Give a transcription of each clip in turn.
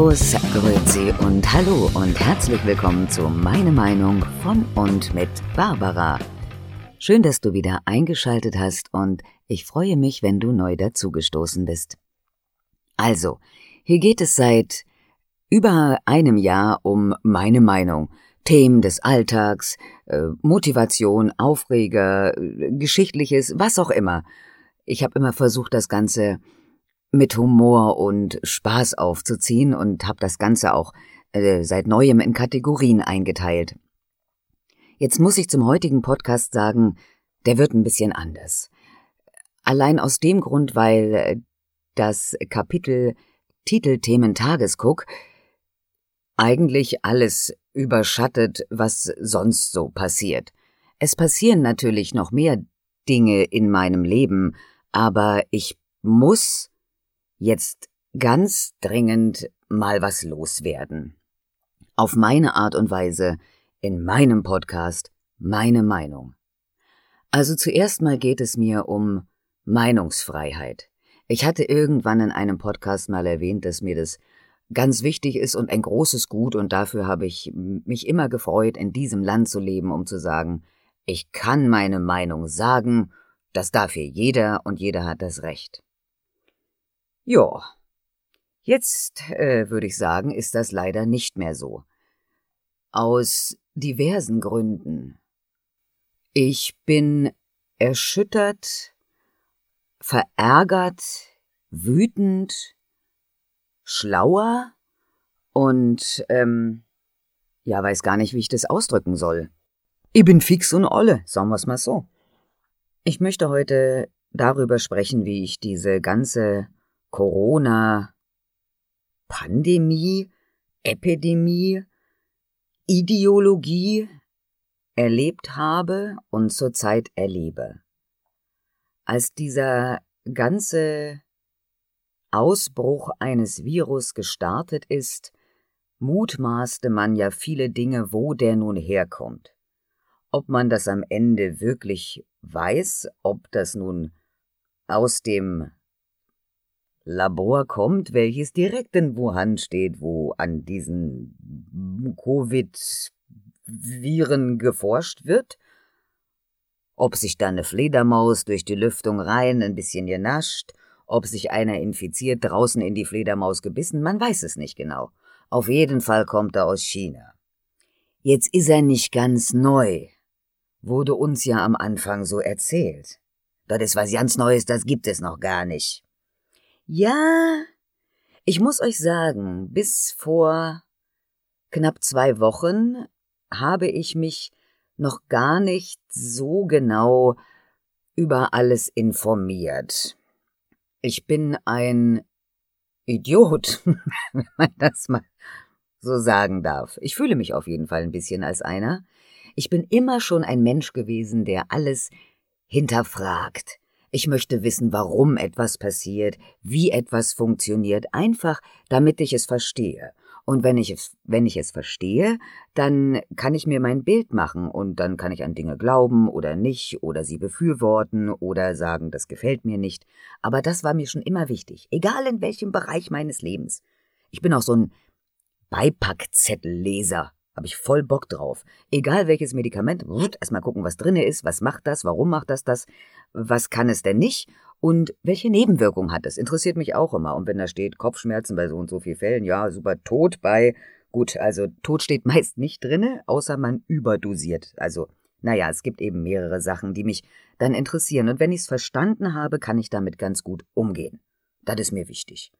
Servus, Grüezi und Hallo und herzlich willkommen zu Meine Meinung von und mit Barbara. Schön, dass du wieder eingeschaltet hast und ich freue mich, wenn du neu dazugestoßen bist. Also, hier geht es seit über einem Jahr um meine Meinung. Themen des Alltags, äh, Motivation, Aufreger, äh, Geschichtliches, was auch immer. Ich habe immer versucht, das Ganze mit Humor und Spaß aufzuziehen und habe das Ganze auch äh, seit neuem in Kategorien eingeteilt. Jetzt muss ich zum heutigen Podcast sagen, der wird ein bisschen anders. Allein aus dem Grund, weil äh, das Kapitel Titelthemen Tagesguck eigentlich alles überschattet, was sonst so passiert. Es passieren natürlich noch mehr Dinge in meinem Leben, aber ich muss jetzt ganz dringend mal was loswerden. Auf meine Art und Weise, in meinem Podcast, meine Meinung. Also zuerst mal geht es mir um Meinungsfreiheit. Ich hatte irgendwann in einem Podcast mal erwähnt, dass mir das ganz wichtig ist und ein großes Gut und dafür habe ich mich immer gefreut, in diesem Land zu leben, um zu sagen, ich kann meine Meinung sagen, das darf hier jeder und jeder hat das Recht. Ja, jetzt äh, würde ich sagen, ist das leider nicht mehr so. Aus diversen Gründen. Ich bin erschüttert, verärgert, wütend, schlauer und, ähm, ja, weiß gar nicht, wie ich das ausdrücken soll. Ich bin fix und olle, sagen wir's mal so. Ich möchte heute darüber sprechen, wie ich diese ganze Corona, Pandemie, Epidemie, Ideologie erlebt habe und zurzeit erlebe. Als dieser ganze Ausbruch eines Virus gestartet ist, mutmaßte man ja viele Dinge, wo der nun herkommt. Ob man das am Ende wirklich weiß, ob das nun aus dem Labor kommt, welches direkt in Wuhan steht, wo an diesen Covid-Viren geforscht wird. Ob sich da eine Fledermaus durch die Lüftung rein ein bisschen genascht, ob sich einer infiziert, draußen in die Fledermaus gebissen, man weiß es nicht genau. Auf jeden Fall kommt er aus China. Jetzt ist er nicht ganz neu. Wurde uns ja am Anfang so erzählt. Das ist was ganz Neues, das gibt es noch gar nicht. Ja, ich muss euch sagen, bis vor knapp zwei Wochen habe ich mich noch gar nicht so genau über alles informiert. Ich bin ein Idiot, wenn man das mal so sagen darf. Ich fühle mich auf jeden Fall ein bisschen als einer. Ich bin immer schon ein Mensch gewesen, der alles hinterfragt, ich möchte wissen, warum etwas passiert, wie etwas funktioniert, einfach damit ich es verstehe. Und wenn ich es, wenn ich es verstehe, dann kann ich mir mein Bild machen und dann kann ich an Dinge glauben oder nicht oder sie befürworten oder sagen, das gefällt mir nicht. Aber das war mir schon immer wichtig, egal in welchem Bereich meines Lebens. Ich bin auch so ein Beipackzettelleser. Habe ich voll Bock drauf. Egal welches Medikament, erstmal gucken, was drinne ist, was macht das, warum macht das das, was kann es denn nicht und welche Nebenwirkung hat es. Interessiert mich auch immer. Und wenn da steht Kopfschmerzen bei so und so vielen Fällen, ja, super, Tod bei, gut, also Tod steht meist nicht drinne, außer man überdosiert. Also, naja, es gibt eben mehrere Sachen, die mich dann interessieren. Und wenn ich es verstanden habe, kann ich damit ganz gut umgehen. Das ist mir wichtig.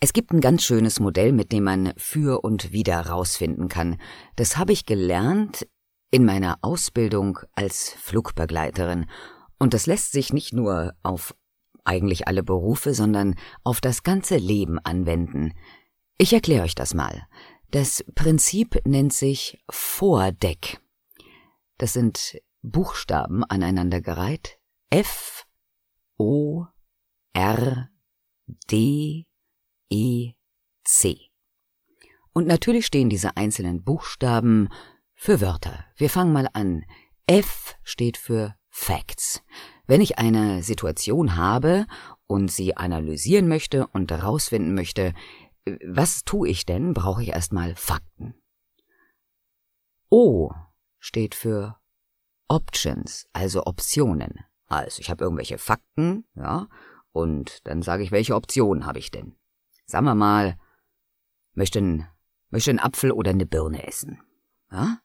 Es gibt ein ganz schönes Modell, mit dem man für und wieder rausfinden kann. Das habe ich gelernt in meiner Ausbildung als Flugbegleiterin. Und das lässt sich nicht nur auf eigentlich alle Berufe, sondern auf das ganze Leben anwenden. Ich erkläre euch das mal. Das Prinzip nennt sich Vordeck. Das sind Buchstaben aneinandergereiht. F, O, R, D, E, C. Und natürlich stehen diese einzelnen Buchstaben für Wörter. Wir fangen mal an. F steht für Facts. Wenn ich eine Situation habe und sie analysieren möchte und herausfinden möchte, was tue ich denn? Brauche ich erstmal Fakten. O steht für Options, also Optionen. Also ich habe irgendwelche Fakten, ja, und dann sage ich, welche Optionen habe ich denn? Sagen wir mal, möchte einen, möchte einen Apfel oder eine Birne essen. Ja?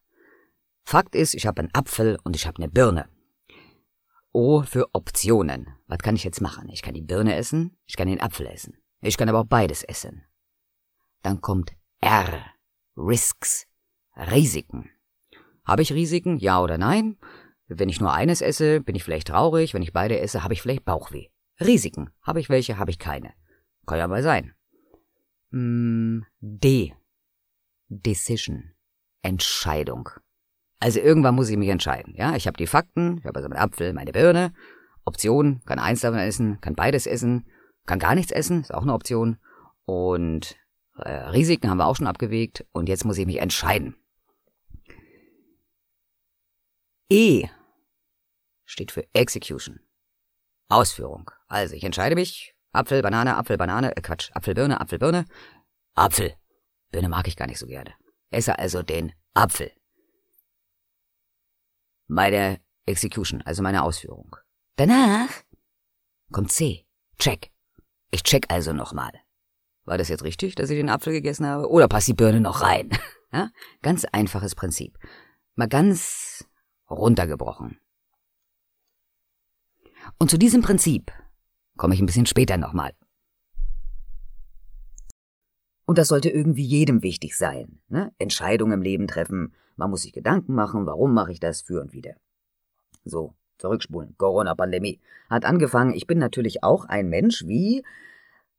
Fakt ist, ich habe einen Apfel und ich habe eine Birne. O für Optionen. Was kann ich jetzt machen? Ich kann die Birne essen, ich kann den Apfel essen. Ich kann aber auch beides essen. Dann kommt R. Risks. Risiken. Habe ich Risiken? Ja oder nein? Wenn ich nur eines esse, bin ich vielleicht traurig. Wenn ich beide esse, habe ich vielleicht Bauchweh. Risiken. Habe ich welche? Habe ich keine. Kann ja mal sein. Mm, D. Decision. Entscheidung. Also irgendwann muss ich mich entscheiden. Ja, ich habe die Fakten, ich habe also meinen Apfel, meine Birne. Option, kann eins davon essen, kann beides essen, kann gar nichts essen, ist auch eine Option. Und äh, Risiken haben wir auch schon abgewegt und jetzt muss ich mich entscheiden. E steht für Execution. Ausführung. Also ich entscheide mich. Apfel, Banane, Apfel, Banane, äh Quatsch, Apfel, Birne, Apfel, Birne. Apfel. Birne mag ich gar nicht so gerne. Esse also den Apfel. Meine Execution, also meine Ausführung. Danach kommt C. Check. Ich check also nochmal. War das jetzt richtig, dass ich den Apfel gegessen habe? Oder passt die Birne noch rein? Ja? Ganz einfaches Prinzip. Mal ganz runtergebrochen. Und zu diesem Prinzip komme ich ein bisschen später nochmal. Und das sollte irgendwie jedem wichtig sein. Ne? Entscheidungen im Leben treffen. Man muss sich Gedanken machen, warum mache ich das für und wieder. So, zurückspulen. Corona-Pandemie hat angefangen. Ich bin natürlich auch ein Mensch wie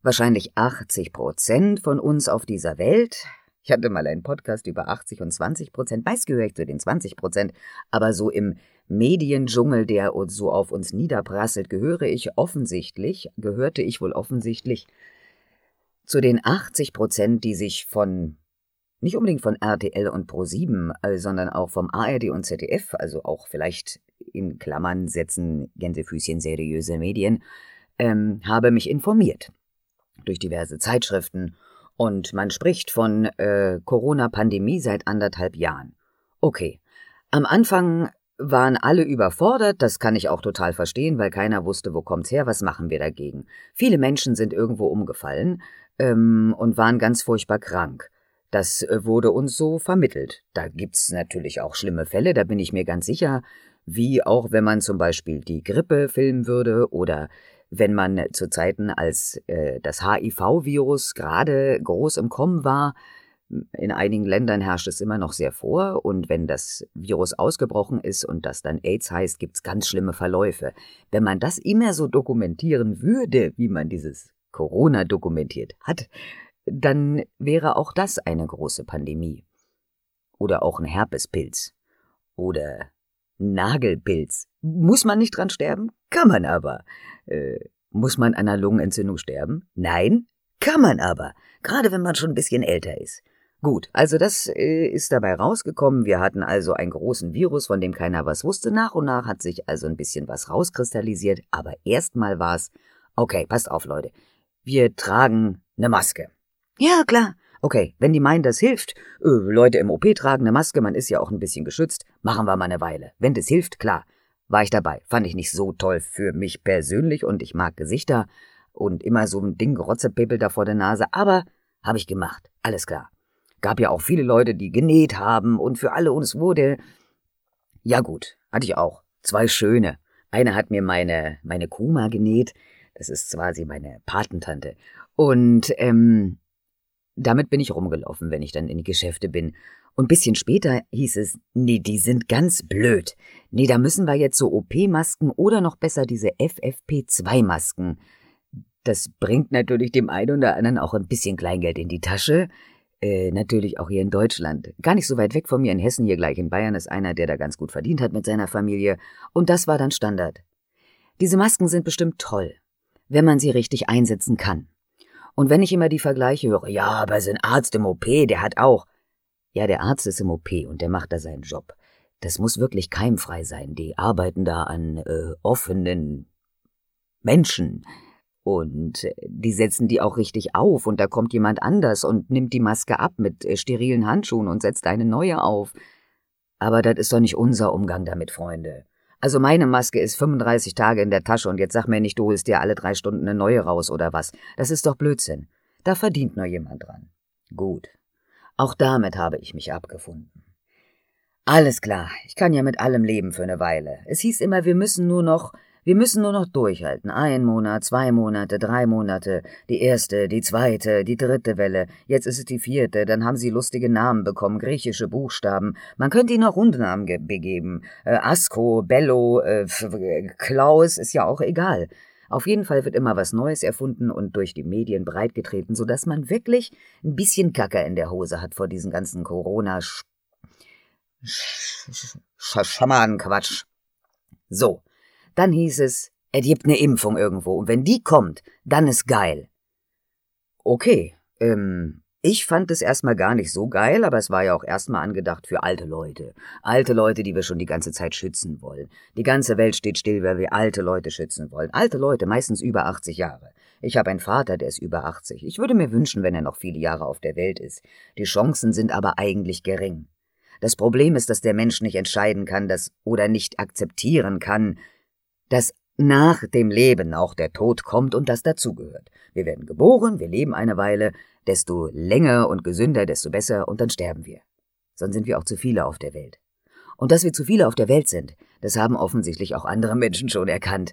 wahrscheinlich 80 Prozent von uns auf dieser Welt. Ich hatte mal einen Podcast über 80 und 20 Prozent. Meist gehöre ich zu den 20 Prozent. Aber so im Mediendschungel, der so auf uns niederprasselt, gehöre ich offensichtlich, gehörte ich wohl offensichtlich zu den 80 Prozent, die sich von nicht unbedingt von RTL und Pro7, äh, sondern auch vom ARD und ZDF, also auch vielleicht in Klammern setzen Gänsefüßchen seriöse Medien, ähm, habe mich informiert durch diverse Zeitschriften und man spricht von äh, Corona-Pandemie seit anderthalb Jahren. Okay, am Anfang waren alle überfordert, das kann ich auch total verstehen, weil keiner wusste, wo kommt's her, was machen wir dagegen. Viele Menschen sind irgendwo umgefallen ähm, und waren ganz furchtbar krank. Das äh, wurde uns so vermittelt. Da gibt's natürlich auch schlimme Fälle, da bin ich mir ganz sicher, wie auch wenn man zum Beispiel die Grippe filmen würde oder wenn man zu Zeiten, als äh, das HIV-Virus gerade groß im Kommen war, in einigen Ländern herrscht es immer noch sehr vor und wenn das Virus ausgebrochen ist und das dann AIDS heißt, gibt's ganz schlimme Verläufe. Wenn man das immer so dokumentieren würde, wie man dieses Corona dokumentiert hat, dann wäre auch das eine große Pandemie. Oder auch ein Herpespilz. Oder Nagelpilz. Muss man nicht dran sterben? Kann man aber. Äh, muss man an einer Lungenentzündung sterben? Nein, kann man aber. Gerade wenn man schon ein bisschen älter ist. Gut, also das äh, ist dabei rausgekommen. Wir hatten also einen großen Virus, von dem keiner was wusste. Nach und nach hat sich also ein bisschen was rauskristallisiert. Aber erstmal war es, okay, passt auf, Leute. Wir tragen eine Maske. Ja, klar. Okay, wenn die meinen, das hilft, äh, Leute im OP tragen eine Maske, man ist ja auch ein bisschen geschützt, machen wir mal eine Weile. Wenn das hilft, klar. War ich dabei. Fand ich nicht so toll für mich persönlich und ich mag Gesichter und immer so ein Ding Rotzepepel da vor der Nase, aber habe ich gemacht. Alles klar. Gab ja auch viele Leute, die genäht haben und für alle uns wurde. Ja gut, hatte ich auch. Zwei schöne. Eine hat mir meine, meine Kuma genäht. Das ist quasi meine Patentante. Und ähm, damit bin ich rumgelaufen, wenn ich dann in die Geschäfte bin. Und bisschen später hieß es, nee, die sind ganz blöd. Nee, da müssen wir jetzt so OP-Masken oder noch besser diese FFP2-Masken. Das bringt natürlich dem einen oder anderen auch ein bisschen Kleingeld in die Tasche. Äh, natürlich auch hier in Deutschland. Gar nicht so weit weg von mir in Hessen, hier gleich in Bayern, ist einer, der da ganz gut verdient hat mit seiner Familie. Und das war dann Standard. Diese Masken sind bestimmt toll, wenn man sie richtig einsetzen kann. Und wenn ich immer die Vergleiche höre, ja, aber so ein Arzt im OP, der hat auch. Ja, der Arzt ist im OP und der macht da seinen Job. Das muss wirklich keimfrei sein. Die arbeiten da an äh, offenen Menschen. Und äh, die setzen die auch richtig auf und da kommt jemand anders und nimmt die Maske ab mit äh, sterilen Handschuhen und setzt eine neue auf. Aber das ist doch nicht unser Umgang damit, Freunde. Also meine Maske ist 35 Tage in der Tasche und jetzt sag mir nicht, du holst dir alle drei Stunden eine neue raus oder was. Das ist doch Blödsinn. Da verdient nur jemand dran. Gut. Auch damit habe ich mich abgefunden. Alles klar, ich kann ja mit allem leben für eine Weile. Es hieß immer, wir müssen nur noch, wir müssen nur noch durchhalten. Ein Monat, zwei Monate, drei Monate, die erste, die zweite, die dritte Welle, jetzt ist es die vierte, dann haben sie lustige Namen bekommen, griechische Buchstaben. Man könnte ihnen auch Rundnamen begeben. Äh, Asko, Bello, äh, Klaus, ist ja auch egal. Auf jeden Fall wird immer was Neues erfunden und durch die Medien breitgetreten, sodass man wirklich ein bisschen Kacker in der Hose hat vor diesen ganzen corona Schamanen-Quatsch. So, dann hieß es, er gibt eine Impfung irgendwo und wenn die kommt, dann ist geil. Okay, ähm, ich fand es erstmal gar nicht so geil, aber es war ja auch erstmal angedacht für alte Leute. Alte Leute, die wir schon die ganze Zeit schützen wollen. Die ganze Welt steht still, weil wir alte Leute schützen wollen. Alte Leute, meistens über 80 Jahre. Ich habe einen Vater, der ist über 80. Ich würde mir wünschen, wenn er noch viele Jahre auf der Welt ist. Die Chancen sind aber eigentlich gering. Das Problem ist, dass der Mensch nicht entscheiden kann, dass oder nicht akzeptieren kann, dass nach dem Leben auch der Tod kommt und das dazugehört. Wir werden geboren, wir leben eine Weile, desto länger und gesünder, desto besser, und dann sterben wir. Sonst sind wir auch zu viele auf der Welt. Und dass wir zu viele auf der Welt sind, das haben offensichtlich auch andere Menschen schon erkannt.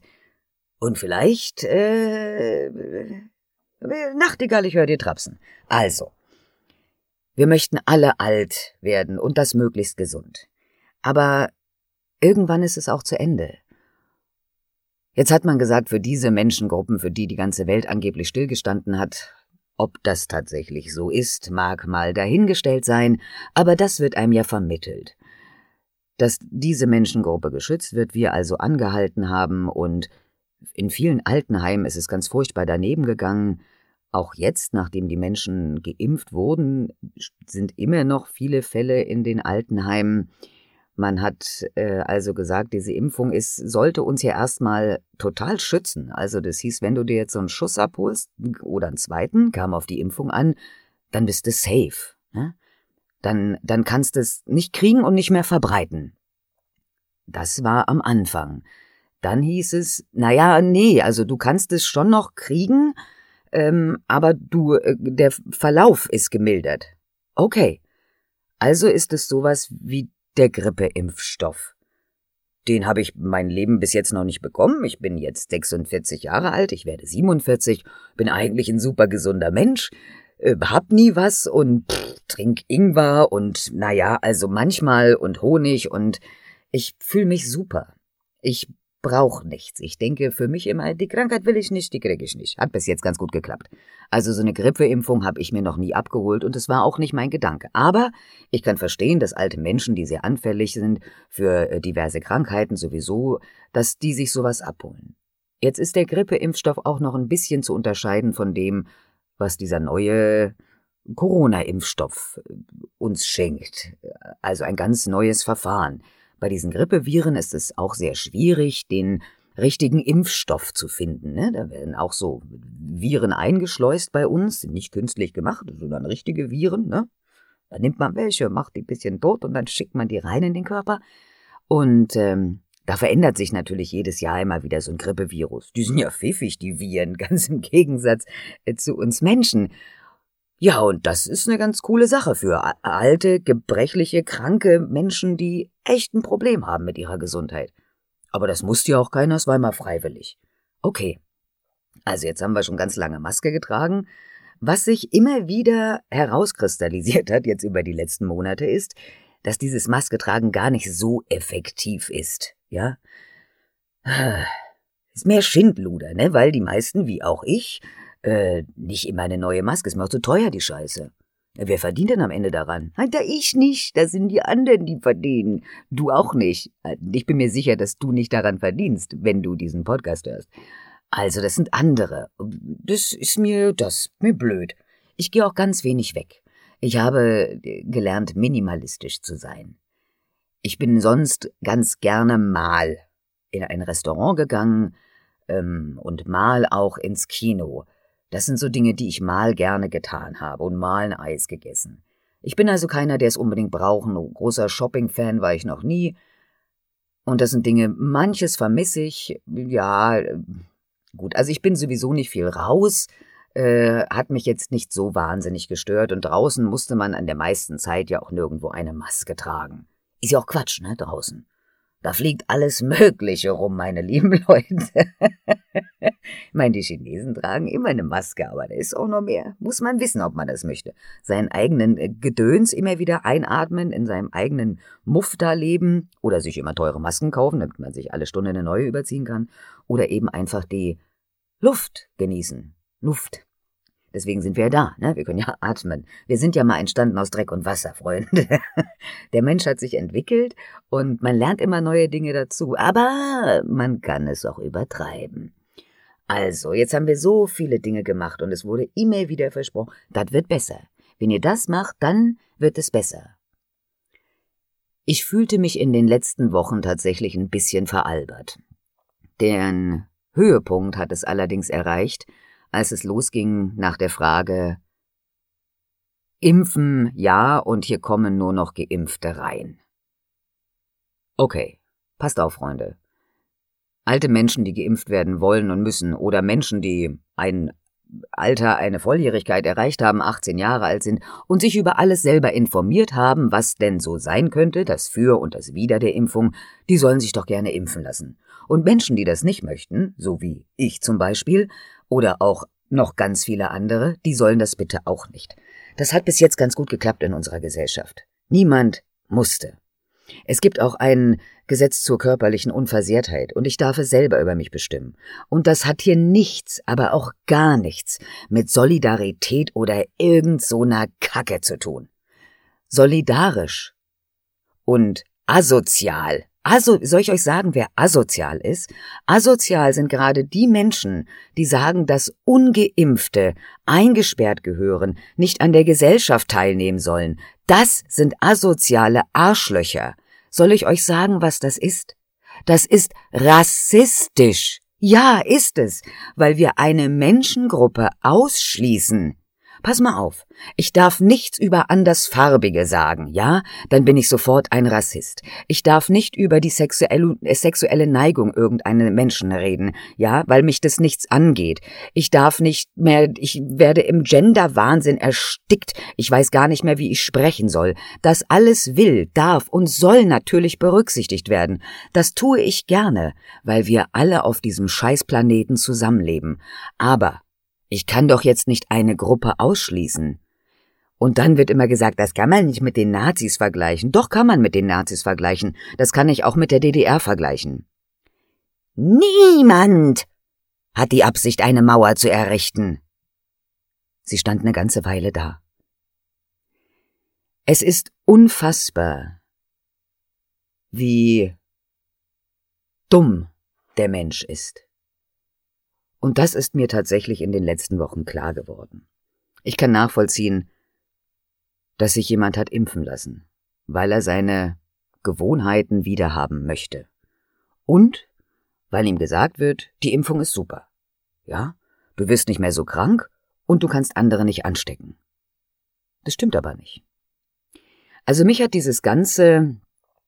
Und vielleicht, äh, Nachtigall, ich höre dir trapsen. Also, wir möchten alle alt werden und das möglichst gesund. Aber irgendwann ist es auch zu Ende. Jetzt hat man gesagt, für diese Menschengruppen, für die die ganze Welt angeblich stillgestanden hat, ob das tatsächlich so ist, mag mal dahingestellt sein, aber das wird einem ja vermittelt. Dass diese Menschengruppe geschützt wird, wir also angehalten haben und in vielen Altenheimen ist es ganz furchtbar daneben gegangen. Auch jetzt, nachdem die Menschen geimpft wurden, sind immer noch viele Fälle in den Altenheimen. Man hat äh, also gesagt, diese Impfung ist, sollte uns ja erstmal total schützen. Also das hieß, wenn du dir jetzt so einen Schuss abholst oder einen zweiten, kam auf die Impfung an, dann bist du safe. Ne? Dann, dann kannst du es nicht kriegen und nicht mehr verbreiten. Das war am Anfang. Dann hieß es, naja, nee, also du kannst es schon noch kriegen, ähm, aber du, äh, der Verlauf ist gemildert. Okay. Also ist es sowas wie der Grippeimpfstoff. Den habe ich mein Leben bis jetzt noch nicht bekommen. Ich bin jetzt 46 Jahre alt, ich werde 47, bin eigentlich ein super gesunder Mensch, äh, hab nie was und pff, trink Ingwer und naja, also manchmal und Honig und ich fühle mich super. Ich brauche nichts. Ich denke für mich immer, die Krankheit will ich nicht, die kriege ich nicht. Hat bis jetzt ganz gut geklappt. Also so eine Grippeimpfung habe ich mir noch nie abgeholt und es war auch nicht mein Gedanke. Aber ich kann verstehen, dass alte Menschen, die sehr anfällig sind für äh, diverse Krankheiten sowieso, dass die sich sowas abholen. Jetzt ist der Grippeimpfstoff auch noch ein bisschen zu unterscheiden von dem, was dieser neue Corona-Impfstoff äh, uns schenkt. Also ein ganz neues Verfahren. Bei diesen Grippeviren ist es auch sehr schwierig, den richtigen Impfstoff zu finden. Ne? Da werden auch so Viren eingeschleust bei uns, nicht künstlich gemacht, sondern richtige Viren. Ne? Da nimmt man welche, macht die ein bisschen tot und dann schickt man die rein in den Körper. Und ähm, da verändert sich natürlich jedes Jahr immer wieder so ein Grippevirus. Die sind ja pfiffig, die Viren, ganz im Gegensatz äh, zu uns Menschen. Ja, und das ist eine ganz coole Sache für alte, gebrechliche, kranke Menschen, die echt ein Problem haben mit ihrer Gesundheit. Aber das musste ja auch keiner, es war immer freiwillig. Okay. Also jetzt haben wir schon ganz lange Maske getragen. Was sich immer wieder herauskristallisiert hat, jetzt über die letzten Monate, ist, dass dieses Masketragen gar nicht so effektiv ist, ja? Ist mehr Schindluder, ne? Weil die meisten, wie auch ich, äh, nicht immer eine neue Maske, ist mir auch zu teuer, die Scheiße. Wer verdient denn am Ende daran? Da ich nicht, das sind die anderen, die verdienen. Du auch nicht. Ich bin mir sicher, dass du nicht daran verdienst, wenn du diesen Podcast hörst. Also, das sind andere. Das ist mir, das mir blöd. Ich gehe auch ganz wenig weg. Ich habe gelernt, minimalistisch zu sein. Ich bin sonst ganz gerne mal in ein Restaurant gegangen, ähm, und mal auch ins Kino. Das sind so Dinge, die ich mal gerne getan habe und mal ein Eis gegessen. Ich bin also keiner, der es unbedingt braucht. Ein großer Shopping-Fan war ich noch nie. Und das sind Dinge, manches vermisse ich. Ja, gut, also ich bin sowieso nicht viel raus. Äh, hat mich jetzt nicht so wahnsinnig gestört. Und draußen musste man an der meisten Zeit ja auch nirgendwo eine Maske tragen. Ist ja auch Quatsch, ne, draußen. Da fliegt alles Mögliche rum, meine lieben Leute. ich meine, die Chinesen tragen immer eine Maske, aber da ist auch noch mehr. Muss man wissen, ob man das möchte. Seinen eigenen äh, Gedöns immer wieder einatmen, in seinem eigenen Muff da leben oder sich immer teure Masken kaufen, damit man sich alle Stunde eine neue überziehen kann. Oder eben einfach die Luft genießen. Luft. Deswegen sind wir ja da, ne? Wir können ja atmen. Wir sind ja mal entstanden aus Dreck und Wasser, Freunde. Der Mensch hat sich entwickelt und man lernt immer neue Dinge dazu, aber man kann es auch übertreiben. Also, jetzt haben wir so viele Dinge gemacht und es wurde immer wieder versprochen, das wird besser. Wenn ihr das macht, dann wird es besser. Ich fühlte mich in den letzten Wochen tatsächlich ein bisschen veralbert. Den Höhepunkt hat es allerdings erreicht, als es losging nach der Frage Impfen ja und hier kommen nur noch Geimpfte rein. Okay, passt auf, Freunde. Alte Menschen, die geimpft werden wollen und müssen, oder Menschen, die ein Alter, eine Volljährigkeit erreicht haben, 18 Jahre alt sind und sich über alles selber informiert haben, was denn so sein könnte, das Für und das Wider der Impfung, die sollen sich doch gerne impfen lassen. Und Menschen, die das nicht möchten, so wie ich zum Beispiel, oder auch noch ganz viele andere, die sollen das bitte auch nicht. Das hat bis jetzt ganz gut geklappt in unserer Gesellschaft. Niemand musste. Es gibt auch ein Gesetz zur körperlichen Unversehrtheit und ich darf es selber über mich bestimmen. Und das hat hier nichts, aber auch gar nichts mit Solidarität oder irgend so einer Kacke zu tun. Solidarisch und asozial Aso soll ich euch sagen, wer asozial ist? Asozial sind gerade die Menschen, die sagen, dass ungeimpfte, eingesperrt gehören, nicht an der Gesellschaft teilnehmen sollen. Das sind asoziale Arschlöcher. Soll ich euch sagen, was das ist? Das ist rassistisch. Ja, ist es, weil wir eine Menschengruppe ausschließen. Pass mal auf, ich darf nichts über Andersfarbige sagen, ja? Dann bin ich sofort ein Rassist. Ich darf nicht über die sexuelle, äh, sexuelle Neigung irgendeiner Menschen reden, ja? Weil mich das nichts angeht. Ich darf nicht mehr, ich werde im Genderwahnsinn erstickt. Ich weiß gar nicht mehr, wie ich sprechen soll. Das alles will, darf und soll natürlich berücksichtigt werden. Das tue ich gerne, weil wir alle auf diesem Scheißplaneten zusammenleben. Aber ich kann doch jetzt nicht eine Gruppe ausschließen. Und dann wird immer gesagt, das kann man nicht mit den Nazis vergleichen. Doch kann man mit den Nazis vergleichen. Das kann ich auch mit der DDR vergleichen. Niemand hat die Absicht, eine Mauer zu errichten. Sie stand eine ganze Weile da. Es ist unfassbar, wie dumm der Mensch ist. Und das ist mir tatsächlich in den letzten Wochen klar geworden. Ich kann nachvollziehen, dass sich jemand hat impfen lassen, weil er seine Gewohnheiten wiederhaben möchte. Und weil ihm gesagt wird, die Impfung ist super. Ja, du wirst nicht mehr so krank und du kannst andere nicht anstecken. Das stimmt aber nicht. Also mich hat dieses ganze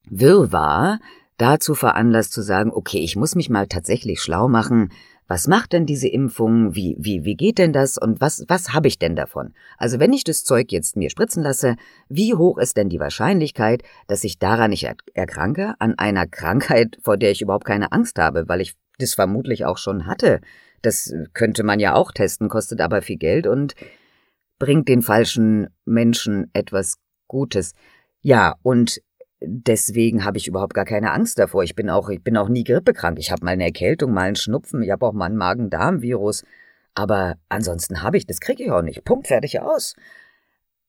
Wirrwarr dazu veranlasst zu sagen, okay, ich muss mich mal tatsächlich schlau machen, was macht denn diese Impfung, wie, wie, wie geht denn das und was, was habe ich denn davon? Also wenn ich das Zeug jetzt mir spritzen lasse, wie hoch ist denn die Wahrscheinlichkeit, dass ich daran nicht erkranke, an einer Krankheit, vor der ich überhaupt keine Angst habe, weil ich das vermutlich auch schon hatte. Das könnte man ja auch testen, kostet aber viel Geld und bringt den falschen Menschen etwas Gutes. Ja, und deswegen habe ich überhaupt gar keine Angst davor. Ich bin auch, ich bin auch nie grippekrank. Ich habe mal eine Erkältung, mal einen Schnupfen, ich habe auch mal ein Magen-Darm-Virus. Aber ansonsten habe ich, das kriege ich auch nicht. Punkt, fertig aus.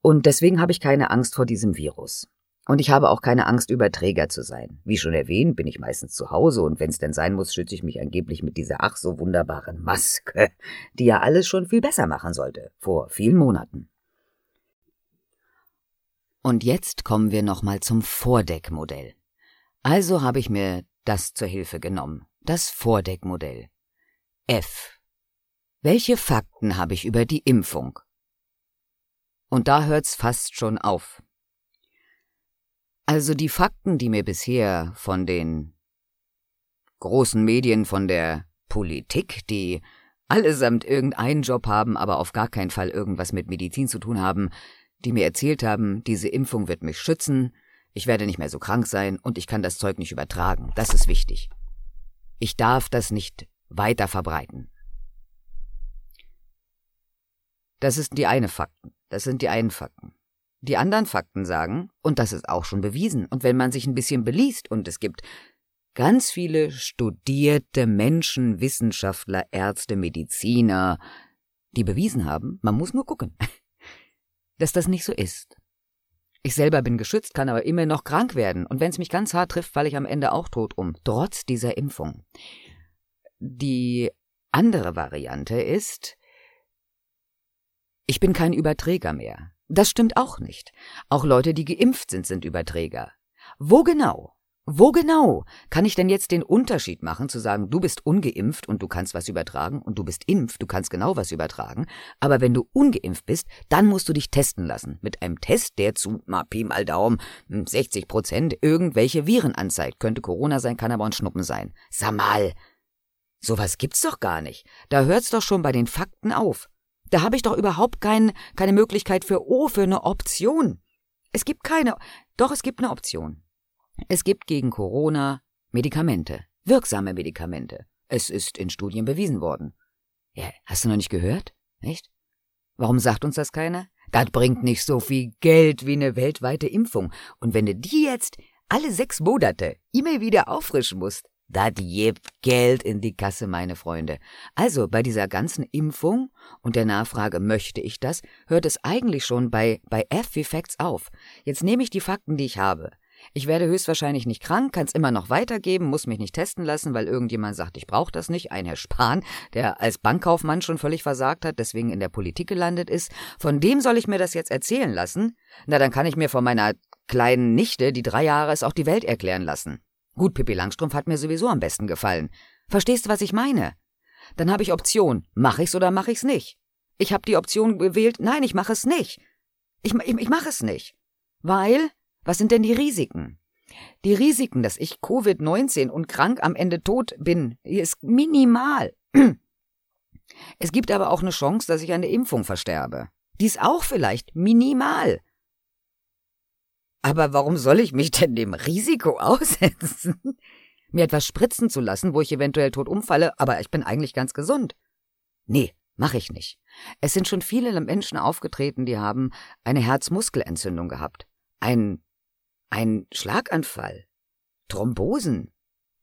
Und deswegen habe ich keine Angst vor diesem Virus. Und ich habe auch keine Angst, Überträger zu sein. Wie schon erwähnt, bin ich meistens zu Hause und wenn es denn sein muss, schütze ich mich angeblich mit dieser ach so wunderbaren Maske, die ja alles schon viel besser machen sollte, vor vielen Monaten. Und jetzt kommen wir nochmal zum Vordeckmodell. Also habe ich mir das zur Hilfe genommen, das Vordeckmodell. F. Welche Fakten habe ich über die Impfung? Und da hört's fast schon auf. Also die Fakten, die mir bisher von den großen Medien, von der Politik, die allesamt irgendeinen Job haben, aber auf gar keinen Fall irgendwas mit Medizin zu tun haben, die mir erzählt haben, diese Impfung wird mich schützen, ich werde nicht mehr so krank sein und ich kann das Zeug nicht übertragen. Das ist wichtig. Ich darf das nicht weiter verbreiten. Das ist die eine Fakten. Das sind die einen Fakten. Die anderen Fakten sagen, und das ist auch schon bewiesen, und wenn man sich ein bisschen beliest, und es gibt ganz viele studierte Menschen, Wissenschaftler, Ärzte, Mediziner, die bewiesen haben, man muss nur gucken, dass das nicht so ist. Ich selber bin geschützt, kann aber immer noch krank werden, und wenn es mich ganz hart trifft, falle ich am Ende auch tot um, trotz dieser Impfung. Die andere Variante ist, ich bin kein Überträger mehr. Das stimmt auch nicht. Auch Leute, die geimpft sind, sind Überträger. Wo genau? Wo genau kann ich denn jetzt den Unterschied machen, zu sagen, du bist ungeimpft und du kannst was übertragen und du bist impft, du kannst genau was übertragen, aber wenn du ungeimpft bist, dann musst du dich testen lassen. Mit einem Test, der zu, mal Pi mal Daumen, 60 hm, Prozent irgendwelche Viren anzeigt. Könnte Corona sein, kann aber ein Schnuppen sein. Sag mal, sowas gibt's doch gar nicht. Da hört's doch schon bei den Fakten auf. Da habe ich doch überhaupt kein, keine Möglichkeit für O, für eine Option. Es gibt keine, doch es gibt eine Option. Es gibt gegen Corona Medikamente, wirksame Medikamente. Es ist in Studien bewiesen worden. Ja, hast du noch nicht gehört? Echt? Warum sagt uns das keiner? Das bringt nicht so viel Geld wie eine weltweite Impfung. Und wenn du die jetzt alle sechs Monate immer wieder auffrischen musst, das gibt Geld in die Kasse, meine Freunde. Also bei dieser ganzen Impfung und der Nachfrage, möchte ich das, hört es eigentlich schon bei, bei F wie Facts auf. Jetzt nehme ich die Fakten, die ich habe. Ich werde höchstwahrscheinlich nicht krank, kann es immer noch weitergeben, muss mich nicht testen lassen, weil irgendjemand sagt, ich brauche das nicht. Ein Herr Spahn, der als Bankkaufmann schon völlig versagt hat, deswegen in der Politik gelandet ist. Von dem soll ich mir das jetzt erzählen lassen? Na, dann kann ich mir von meiner kleinen Nichte, die drei Jahre ist, auch die Welt erklären lassen. Gut, Pippi Langstrumpf hat mir sowieso am besten gefallen. Verstehst du, was ich meine? Dann habe ich Option. Mach ich's oder mach ich's nicht? Ich habe die Option gewählt, nein, ich mache es nicht. Ich, ich, ich mache es nicht. Weil was sind denn die Risiken? Die Risiken, dass ich Covid-19 und krank am Ende tot bin, ist minimal. Es gibt aber auch eine Chance, dass ich an der Impfung versterbe. Die ist auch vielleicht minimal. Aber warum soll ich mich denn dem Risiko aussetzen, mir etwas spritzen zu lassen, wo ich eventuell tot umfalle, aber ich bin eigentlich ganz gesund? Nee, mache ich nicht. Es sind schon viele Menschen aufgetreten, die haben eine Herzmuskelentzündung gehabt, ein ein Schlaganfall. Thrombosen.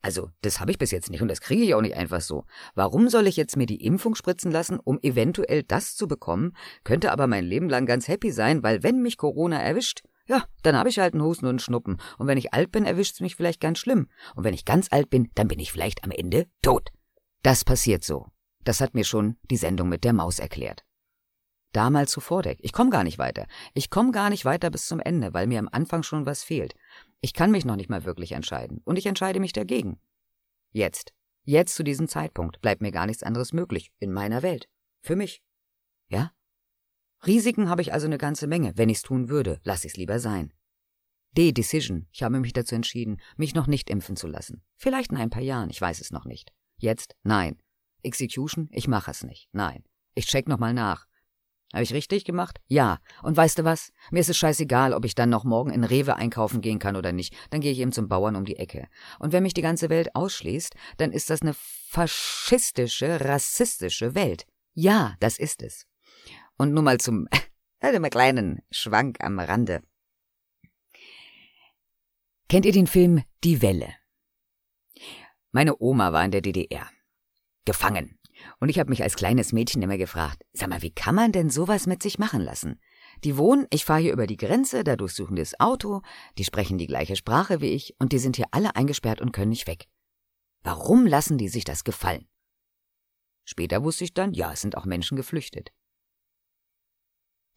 Also, das habe ich bis jetzt nicht und das kriege ich auch nicht einfach so. Warum soll ich jetzt mir die Impfung spritzen lassen, um eventuell das zu bekommen, könnte aber mein Leben lang ganz happy sein, weil wenn mich Corona erwischt, ja, dann habe ich halt einen Husten und einen Schnuppen. Und wenn ich alt bin, erwischt es mich vielleicht ganz schlimm. Und wenn ich ganz alt bin, dann bin ich vielleicht am Ende tot. Das passiert so. Das hat mir schon die Sendung mit der Maus erklärt. Damals zu Vordeck. Ich komme gar nicht weiter. Ich komme gar nicht weiter bis zum Ende, weil mir am Anfang schon was fehlt. Ich kann mich noch nicht mal wirklich entscheiden. Und ich entscheide mich dagegen. Jetzt. Jetzt zu diesem Zeitpunkt bleibt mir gar nichts anderes möglich. In meiner Welt. Für mich. Ja? Risiken habe ich also eine ganze Menge. Wenn ich's tun würde, lass ich's lieber sein. D-Decision. Ich habe mich dazu entschieden, mich noch nicht impfen zu lassen. Vielleicht in ein paar Jahren, ich weiß es noch nicht. Jetzt? Nein. Execution? Ich mache es nicht. Nein. Ich check nochmal nach. Habe ich richtig gemacht? Ja. Und weißt du was? Mir ist es scheißegal, ob ich dann noch morgen in Rewe einkaufen gehen kann oder nicht. Dann gehe ich eben zum Bauern um die Ecke. Und wenn mich die ganze Welt ausschließt, dann ist das eine faschistische, rassistische Welt. Ja, das ist es. Und nur mal zum einem kleinen Schwank am Rande. Kennt ihr den Film Die Welle? Meine Oma war in der DDR. Gefangen. Und ich habe mich als kleines Mädchen immer gefragt, sag mal, wie kann man denn sowas mit sich machen lassen? Die wohnen, ich fahre hier über die Grenze, da durchsuchen die das Auto, die sprechen die gleiche Sprache wie ich und die sind hier alle eingesperrt und können nicht weg. Warum lassen die sich das gefallen? Später wusste ich dann, ja, es sind auch Menschen geflüchtet.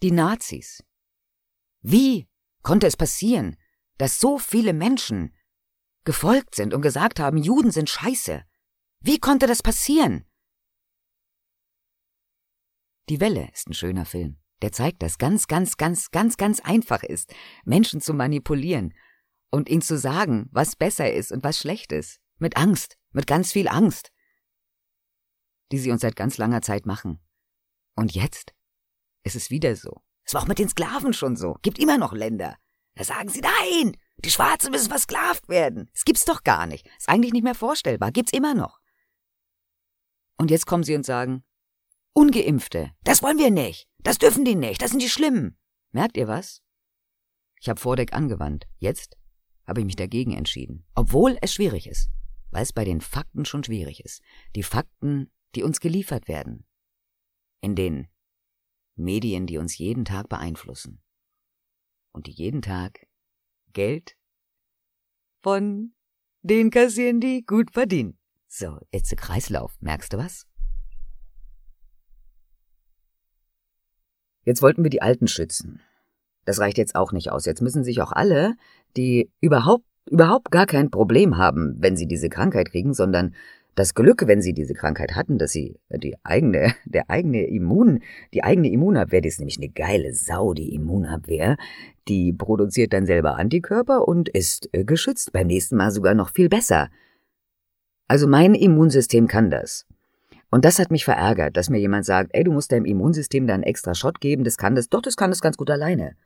Die Nazis. Wie konnte es passieren, dass so viele Menschen gefolgt sind und gesagt haben, Juden sind scheiße? Wie konnte das passieren? Die Welle ist ein schöner Film. Der zeigt, dass ganz, ganz, ganz, ganz, ganz einfach ist, Menschen zu manipulieren und ihnen zu sagen, was besser ist und was schlecht ist. Mit Angst, mit ganz viel Angst, die sie uns seit ganz langer Zeit machen. Und jetzt ist es wieder so. Es war auch mit den Sklaven schon so. Gibt immer noch Länder. Da sagen sie, nein, die Schwarzen müssen versklavt werden. Das gibt's doch gar nicht. Ist eigentlich nicht mehr vorstellbar. Gibt's immer noch. Und jetzt kommen sie und sagen, Ungeimpfte, das wollen wir nicht. Das dürfen die nicht. Das sind die Schlimmen. Merkt ihr was? Ich habe Vordeck angewandt. Jetzt habe ich mich dagegen entschieden. Obwohl es schwierig ist. Weil es bei den Fakten schon schwierig ist. Die Fakten, die uns geliefert werden. In den Medien, die uns jeden Tag beeinflussen. Und die jeden Tag Geld von den kassieren, die gut verdienen. So, jetzt der Kreislauf. Merkst du was? Jetzt wollten wir die Alten schützen. Das reicht jetzt auch nicht aus. Jetzt müssen sich auch alle, die überhaupt, überhaupt gar kein Problem haben, wenn sie diese Krankheit kriegen, sondern das Glück, wenn sie diese Krankheit hatten, dass sie die eigene, der eigene Immun, die eigene Immunabwehr, die ist nämlich eine geile Sau, die Immunabwehr, die produziert dann selber Antikörper und ist äh, geschützt, beim nächsten Mal sogar noch viel besser. Also mein Immunsystem kann das. Und das hat mich verärgert, dass mir jemand sagt, ey, du musst deinem Immunsystem da einen extra Shot geben, das kann das, doch, das kann das ganz gut alleine.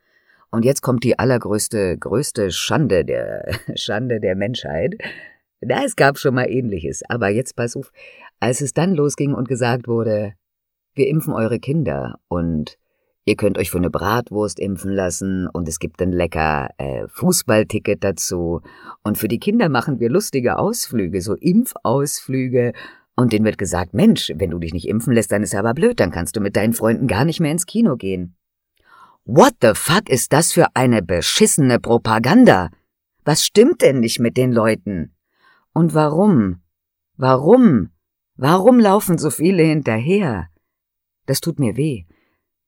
Und jetzt kommt die allergrößte, größte Schande der, Schande der Menschheit. Na, es gab schon mal ähnliches, aber jetzt pass auf, als es dann losging und gesagt wurde, wir impfen eure Kinder und ihr könnt euch für eine Bratwurst impfen lassen und es gibt ein lecker äh, Fußballticket dazu und für die Kinder machen wir lustige Ausflüge, so Impfausflüge und denen wird gesagt, Mensch, wenn du dich nicht impfen lässt, dann ist ja aber blöd, dann kannst du mit deinen Freunden gar nicht mehr ins Kino gehen. What the fuck ist das für eine beschissene Propaganda? Was stimmt denn nicht mit den Leuten? Und warum? Warum? Warum laufen so viele hinterher? Das tut mir weh.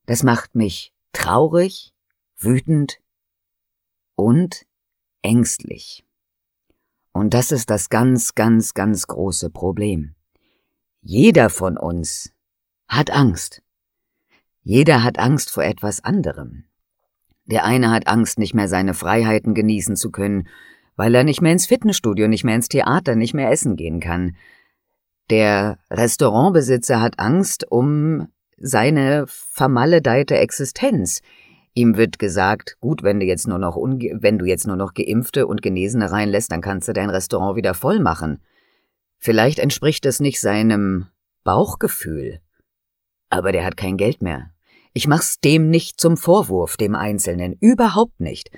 Das macht mich traurig, wütend und ängstlich. Und das ist das ganz, ganz, ganz große Problem. Jeder von uns hat Angst. Jeder hat Angst vor etwas anderem. Der eine hat Angst, nicht mehr seine Freiheiten genießen zu können, weil er nicht mehr ins Fitnessstudio, nicht mehr ins Theater, nicht mehr essen gehen kann. Der Restaurantbesitzer hat Angst um seine vermaledeite Existenz. Ihm wird gesagt, gut, wenn du jetzt nur noch wenn du jetzt nur noch Geimpfte und Genesene reinlässt, dann kannst du dein Restaurant wieder voll machen. Vielleicht entspricht es nicht seinem Bauchgefühl. Aber der hat kein Geld mehr. Ich mach's dem nicht zum Vorwurf, dem Einzelnen, überhaupt nicht.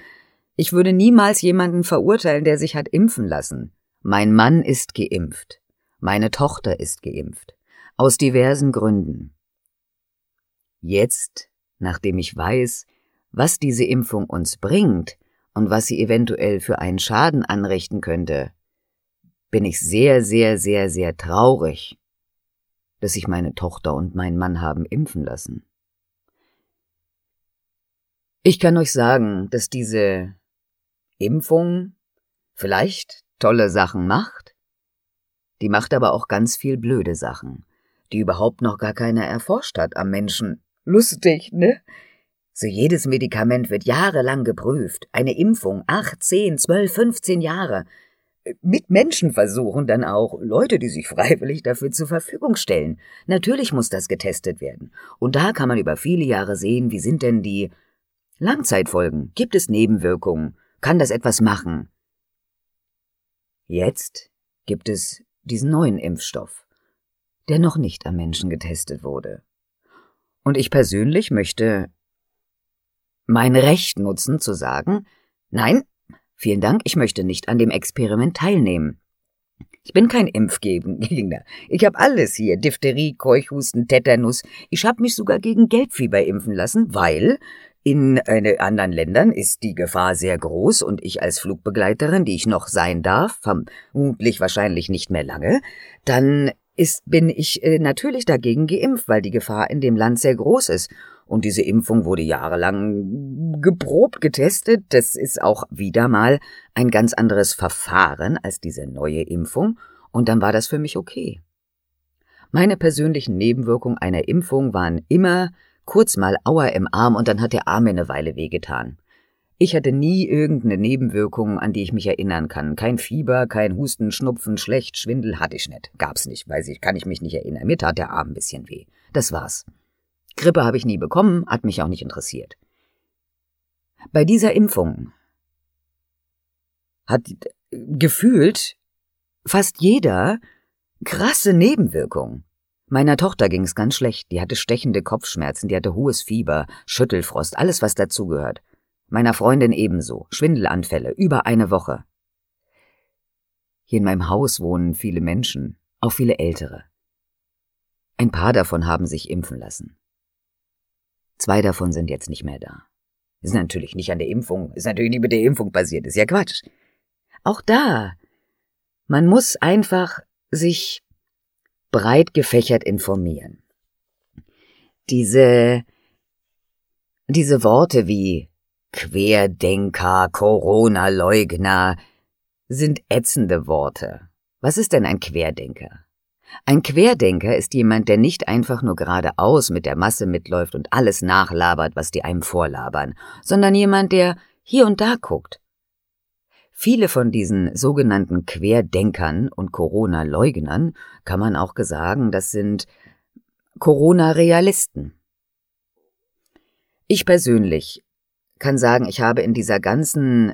Ich würde niemals jemanden verurteilen, der sich hat impfen lassen. Mein Mann ist geimpft. Meine Tochter ist geimpft. Aus diversen Gründen. Jetzt, nachdem ich weiß, was diese Impfung uns bringt und was sie eventuell für einen Schaden anrichten könnte, bin ich sehr, sehr, sehr, sehr traurig, dass sich meine Tochter und mein Mann haben impfen lassen. Ich kann euch sagen, dass diese Impfung vielleicht tolle Sachen macht, die macht aber auch ganz viel blöde Sachen, die überhaupt noch gar keiner erforscht hat am Menschen. Lustig, ne? So jedes Medikament wird jahrelang geprüft, eine Impfung acht, zehn, zwölf, fünfzehn Jahre, mit Menschen versuchen dann auch Leute, die sich freiwillig dafür zur Verfügung stellen. Natürlich muss das getestet werden. Und da kann man über viele Jahre sehen, wie sind denn die Langzeitfolgen? Gibt es Nebenwirkungen? Kann das etwas machen? Jetzt gibt es diesen neuen Impfstoff, der noch nicht am Menschen getestet wurde. Und ich persönlich möchte mein Recht nutzen zu sagen, nein, Vielen Dank, ich möchte nicht an dem Experiment teilnehmen. Ich bin kein Impfgegner. Ich habe alles hier. Diphtherie, Keuchhusten, Tetanus. Ich habe mich sogar gegen Gelbfieber impfen lassen, weil in äh, anderen Ländern ist die Gefahr sehr groß und ich als Flugbegleiterin, die ich noch sein darf, vermutlich wahrscheinlich nicht mehr lange, dann ist, bin ich äh, natürlich dagegen geimpft, weil die Gefahr in dem Land sehr groß ist. Und diese Impfung wurde jahrelang geprobt, getestet. Das ist auch wieder mal ein ganz anderes Verfahren als diese neue Impfung. Und dann war das für mich okay. Meine persönlichen Nebenwirkungen einer Impfung waren immer kurz mal Auer im Arm und dann hat der Arm eine Weile wehgetan. Ich hatte nie irgendeine Nebenwirkung, an die ich mich erinnern kann. Kein Fieber, kein Husten, Schnupfen, schlecht, Schwindel hatte ich nicht. Gab's nicht, weiß ich, kann ich mich nicht erinnern. Mir tat der Arm ein bisschen weh. Das war's. Grippe habe ich nie bekommen, hat mich auch nicht interessiert. Bei dieser Impfung hat gefühlt fast jeder krasse Nebenwirkungen. Meiner Tochter ging's ganz schlecht. Die hatte stechende Kopfschmerzen, die hatte hohes Fieber, Schüttelfrost, alles was dazugehört. Meiner Freundin ebenso, Schwindelanfälle, über eine Woche. Hier in meinem Haus wohnen viele Menschen, auch viele Ältere. Ein paar davon haben sich impfen lassen. Zwei davon sind jetzt nicht mehr da. Ist natürlich nicht an der Impfung, ist natürlich nicht mit der Impfung passiert, ist ja Quatsch. Auch da, man muss einfach sich breit gefächert informieren. Diese, diese Worte wie Querdenker, Corona-Leugner sind ätzende Worte. Was ist denn ein Querdenker? Ein Querdenker ist jemand, der nicht einfach nur geradeaus mit der Masse mitläuft und alles nachlabert, was die einem vorlabern, sondern jemand, der hier und da guckt. Viele von diesen sogenannten Querdenkern und Corona-Leugnern kann man auch sagen, das sind Corona-Realisten. Ich persönlich kann sagen, ich habe in dieser ganzen,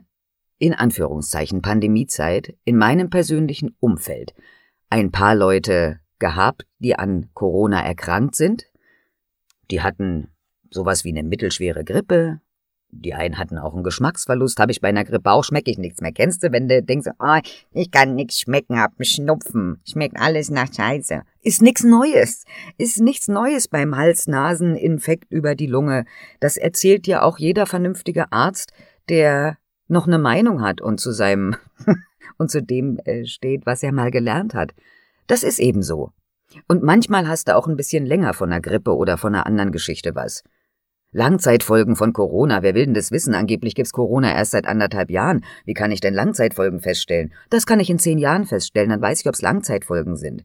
in Anführungszeichen, Pandemiezeit in meinem persönlichen Umfeld ein paar Leute gehabt, die an Corona erkrankt sind. Die hatten sowas wie eine mittelschwere Grippe. Die einen hatten auch einen Geschmacksverlust, habe ich bei einer Grippe auch, schmecke ich nichts mehr. Kennst du, wenn du denkst, oh, ich kann nichts schmecken, hab einen Schnupfen, schmeckt alles nach Scheiße. Ist nichts Neues. Ist nichts Neues beim Hals-Nasen-Infekt über die Lunge. Das erzählt dir auch jeder vernünftige Arzt, der noch eine Meinung hat und zu seinem und zu dem äh, steht, was er mal gelernt hat. Das ist eben so. Und manchmal hast du auch ein bisschen länger von einer Grippe oder von einer anderen Geschichte was. Langzeitfolgen von Corona, wer will denn das wissen? Angeblich gibt's Corona erst seit anderthalb Jahren. Wie kann ich denn Langzeitfolgen feststellen? Das kann ich in zehn Jahren feststellen, dann weiß ich, ob's Langzeitfolgen sind.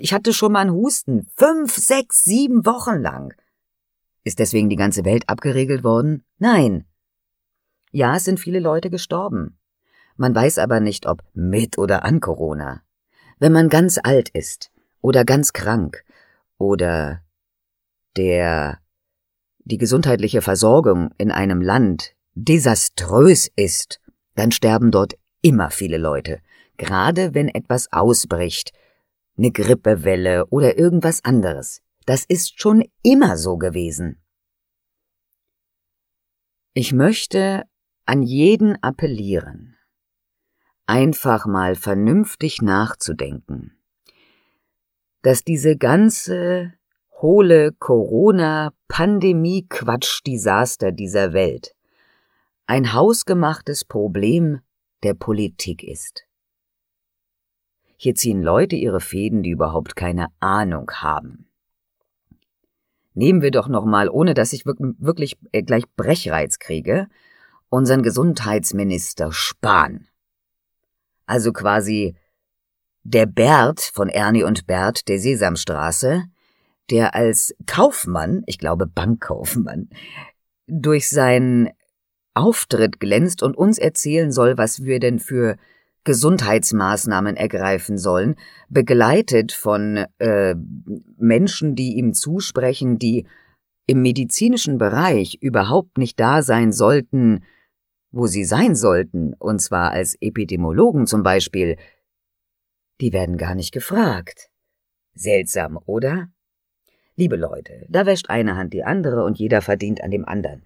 Ich hatte schon mal einen Husten. Fünf, sechs, sieben Wochen lang. Ist deswegen die ganze Welt abgeregelt worden? Nein. Ja, es sind viele Leute gestorben. Man weiß aber nicht, ob mit oder an Corona. Wenn man ganz alt ist oder ganz krank oder der die gesundheitliche Versorgung in einem Land desaströs ist, dann sterben dort immer viele Leute, gerade wenn etwas ausbricht, eine Grippewelle oder irgendwas anderes. Das ist schon immer so gewesen. Ich möchte an jeden appellieren, einfach mal vernünftig nachzudenken, dass diese ganze hohle Corona-Pandemie-Quatsch-Desaster dieser Welt ein hausgemachtes Problem der Politik ist. Hier ziehen Leute ihre Fäden, die überhaupt keine Ahnung haben. Nehmen wir doch noch mal, ohne dass ich wirklich äh, gleich Brechreiz kriege, unseren Gesundheitsminister Spahn also quasi der Bert von Ernie und Bert der Sesamstraße, der als Kaufmann, ich glaube Bankkaufmann, durch seinen Auftritt glänzt und uns erzählen soll, was wir denn für Gesundheitsmaßnahmen ergreifen sollen, begleitet von äh, Menschen, die ihm zusprechen, die im medizinischen Bereich überhaupt nicht da sein sollten, wo sie sein sollten, und zwar als Epidemiologen zum Beispiel, die werden gar nicht gefragt. Seltsam, oder? Liebe Leute, da wäscht eine Hand die andere und jeder verdient an dem anderen.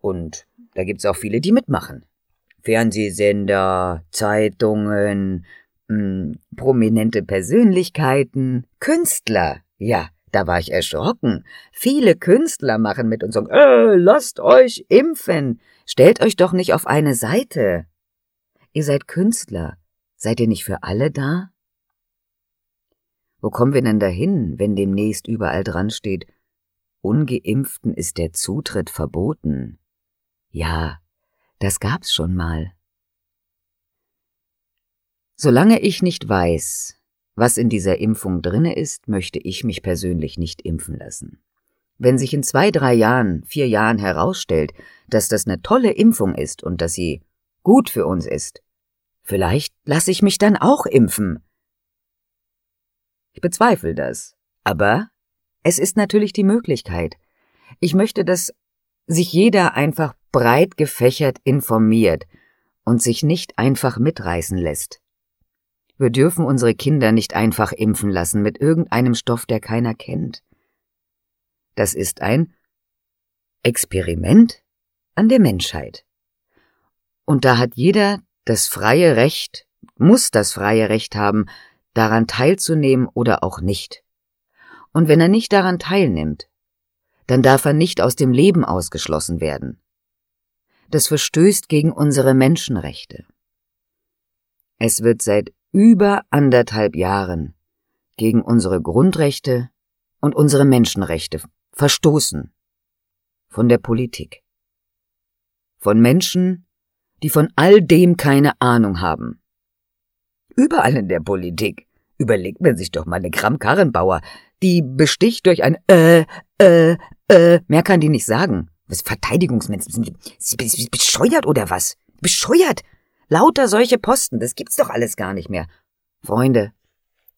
Und da gibt's auch viele, die mitmachen. Fernsehsender, Zeitungen, mh, hm, prominente Persönlichkeiten, Künstler, ja, da war ich erschrocken. Viele Künstler machen mit und sagen, äh, lasst euch impfen. Stellt euch doch nicht auf eine Seite. Ihr seid Künstler. Seid ihr nicht für alle da? Wo kommen wir denn dahin, wenn demnächst überall dran steht, Ungeimpften ist der Zutritt verboten? Ja, das gab's schon mal. Solange ich nicht weiß, was in dieser Impfung drinne ist, möchte ich mich persönlich nicht impfen lassen. Wenn sich in zwei, drei Jahren, vier Jahren herausstellt, dass das eine tolle Impfung ist und dass sie gut für uns ist, vielleicht lasse ich mich dann auch impfen. Ich bezweifle das, aber es ist natürlich die Möglichkeit. Ich möchte, dass sich jeder einfach breit gefächert informiert und sich nicht einfach mitreißen lässt. Wir dürfen unsere Kinder nicht einfach impfen lassen mit irgendeinem Stoff, der keiner kennt. Das ist ein Experiment an der Menschheit. Und da hat jeder das freie Recht, muss das freie Recht haben, daran teilzunehmen oder auch nicht. Und wenn er nicht daran teilnimmt, dann darf er nicht aus dem Leben ausgeschlossen werden. Das verstößt gegen unsere Menschenrechte. Es wird seit über anderthalb Jahren gegen unsere Grundrechte und unsere Menschenrechte verstoßen. Von der Politik. Von Menschen, die von all dem keine Ahnung haben. Überall in der Politik. Überlegt man sich doch mal eine Kram-Karrenbauer. Die besticht durch ein äh, äh, äh. Mehr kann die nicht sagen. Was Verteidigungsmenschen? Sind die bescheuert oder was? Bescheuert? Lauter solche Posten, das gibt's doch alles gar nicht mehr. Freunde,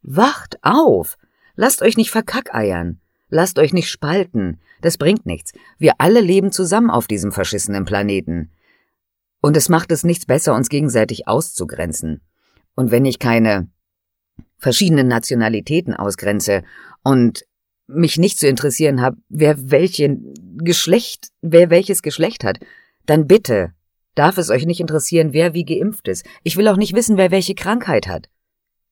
wacht auf! Lasst euch nicht verkackeiern. Lasst euch nicht spalten. Das bringt nichts. Wir alle leben zusammen auf diesem verschissenen Planeten. Und es macht es nichts besser, uns gegenseitig auszugrenzen. Und wenn ich keine verschiedenen Nationalitäten ausgrenze und mich nicht zu interessieren habe, wer welchen Geschlecht, wer welches Geschlecht hat, dann bitte darf es euch nicht interessieren, wer wie geimpft ist. Ich will auch nicht wissen, wer welche Krankheit hat.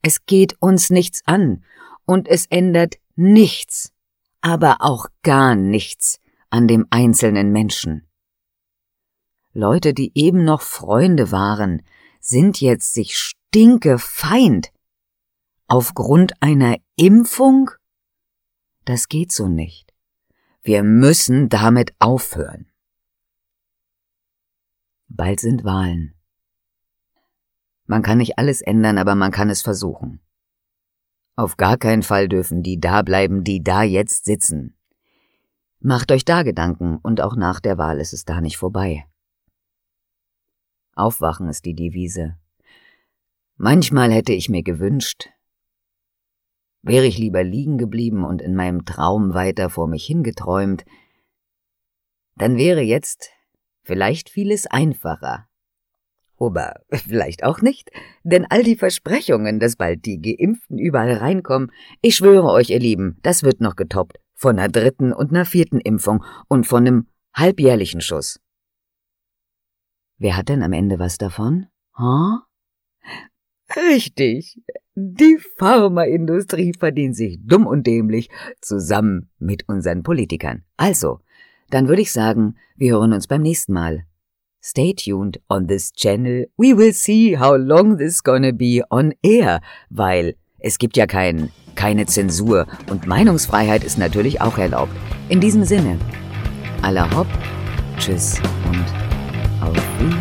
Es geht uns nichts an und es ändert nichts, aber auch gar nichts an dem einzelnen Menschen. Leute, die eben noch Freunde waren, sind jetzt sich stinkefeind. Aufgrund einer Impfung? Das geht so nicht. Wir müssen damit aufhören. Bald sind Wahlen. Man kann nicht alles ändern, aber man kann es versuchen. Auf gar keinen Fall dürfen die da bleiben, die da jetzt sitzen. Macht euch da Gedanken, und auch nach der Wahl ist es da nicht vorbei. Aufwachen ist die Devise. Manchmal hätte ich mir gewünscht, wäre ich lieber liegen geblieben und in meinem Traum weiter vor mich hingeträumt, dann wäre jetzt Vielleicht vieles einfacher. Aber vielleicht auch nicht, denn all die Versprechungen, dass bald die Geimpften überall reinkommen, ich schwöre euch, ihr Lieben, das wird noch getoppt von einer dritten und einer vierten Impfung und von einem halbjährlichen Schuss. Wer hat denn am Ende was davon? Huh? Richtig. Die Pharmaindustrie verdient sich dumm und dämlich zusammen mit unseren Politikern. Also, dann würde ich sagen, wir hören uns beim nächsten Mal. Stay tuned on this channel. We will see how long this gonna be on air, weil es gibt ja kein, keine Zensur und Meinungsfreiheit ist natürlich auch erlaubt. In diesem Sinne, aller hopp, tschüss und auf Wiedersehen.